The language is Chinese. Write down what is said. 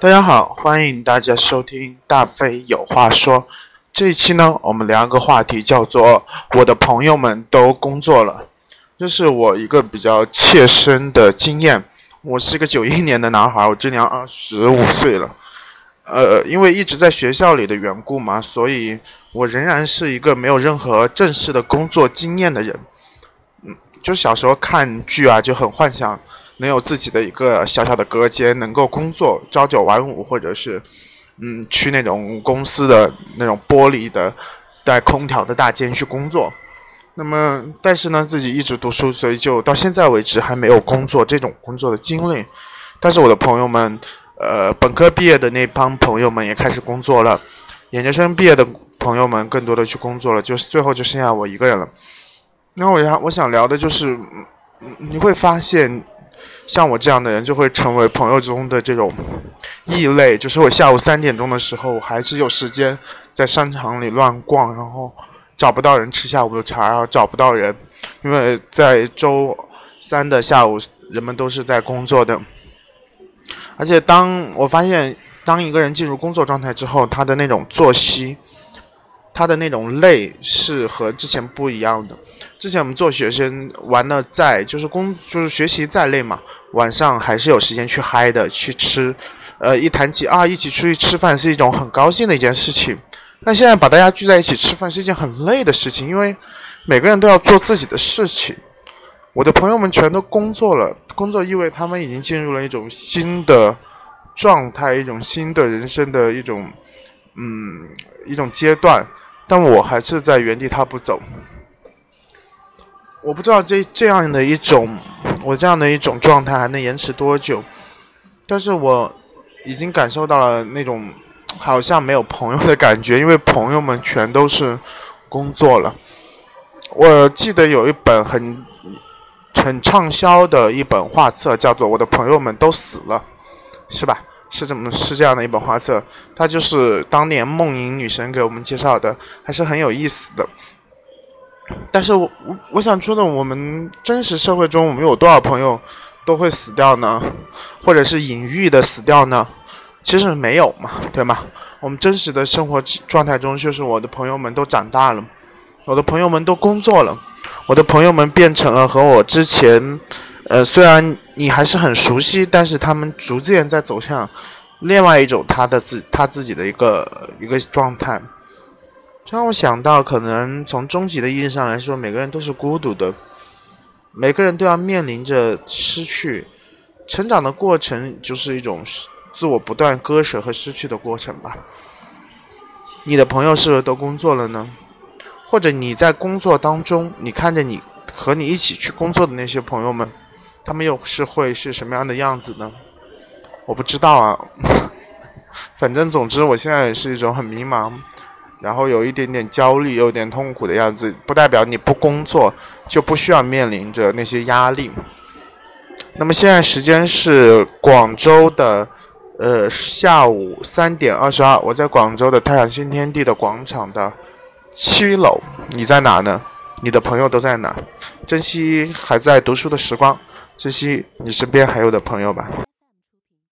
大家好，欢迎大家收听大飞有话说。这一期呢，我们聊一个话题，叫做“我的朋友们都工作了”，这是我一个比较切身的经验。我是一个九一年的男孩，我今年二十五岁了。呃，因为一直在学校里的缘故嘛，所以我仍然是一个没有任何正式的工作经验的人。嗯，就小时候看剧啊，就很幻想。能有自己的一个小小的隔间，能够工作朝九晚五，或者是，嗯，去那种公司的那种玻璃的带空调的大间去工作。那么，但是呢，自己一直读书，所以就到现在为止还没有工作这种工作的经历。但是我的朋友们，呃，本科毕业的那帮朋友们也开始工作了，研究生毕业的朋友们更多的去工作了，就是最后就剩下我一个人了。然后我想，我想聊的就是，你会发现。像我这样的人就会成为朋友中的这种异类，就是我下午三点钟的时候，我还是有时间在商场里乱逛，然后找不到人吃下午茶，然后找不到人，因为在周三的下午，人们都是在工作的。而且当我发现，当一个人进入工作状态之后，他的那种作息。他的那种累是和之前不一样的。之前我们做学生玩的再就是工就是学习再累嘛，晚上还是有时间去嗨的去吃。呃，一谈起啊，一起出去吃饭是一种很高兴的一件事情。但现在把大家聚在一起吃饭是一件很累的事情，因为每个人都要做自己的事情。我的朋友们全都工作了，工作意味他们已经进入了一种新的状态，一种新的人生的一种嗯一种阶段。但我还是在原地踏步走，我不知道这这样的一种我这样的一种状态还能延迟多久，但是我已经感受到了那种好像没有朋友的感觉，因为朋友们全都是工作了。我记得有一本很很畅销的一本画册，叫做《我的朋友们都死了》，是吧？是怎么是这样的一本画册？它就是当年梦莹女神给我们介绍的，还是很有意思的。但是我我我想说的，我们真实社会中，我们有多少朋友都会死掉呢？或者是隐喻的死掉呢？其实没有嘛，对吗？我们真实的生活状态中，就是我的朋友们都长大了，我的朋友们都工作了，我的朋友们变成了和我之前。呃，虽然你还是很熟悉，但是他们逐渐在走向另外一种他的自他自己的一个一个状态，这让我想到，可能从终极的意义上来说，每个人都是孤独的，每个人都要面临着失去，成长的过程就是一种自我不断割舍和失去的过程吧。你的朋友是不是都工作了呢？或者你在工作当中，你看着你和你一起去工作的那些朋友们？他们又是会是什么样的样子呢？我不知道啊。反正总之，我现在也是一种很迷茫，然后有一点点焦虑，有点痛苦的样子。不代表你不工作就不需要面临着那些压力。那么现在时间是广州的呃下午三点二十二，我在广州的太阳新天地的广场的七楼。你在哪呢？你的朋友都在哪？珍惜还在读书的时光。珍惜你身边还有的朋友吧。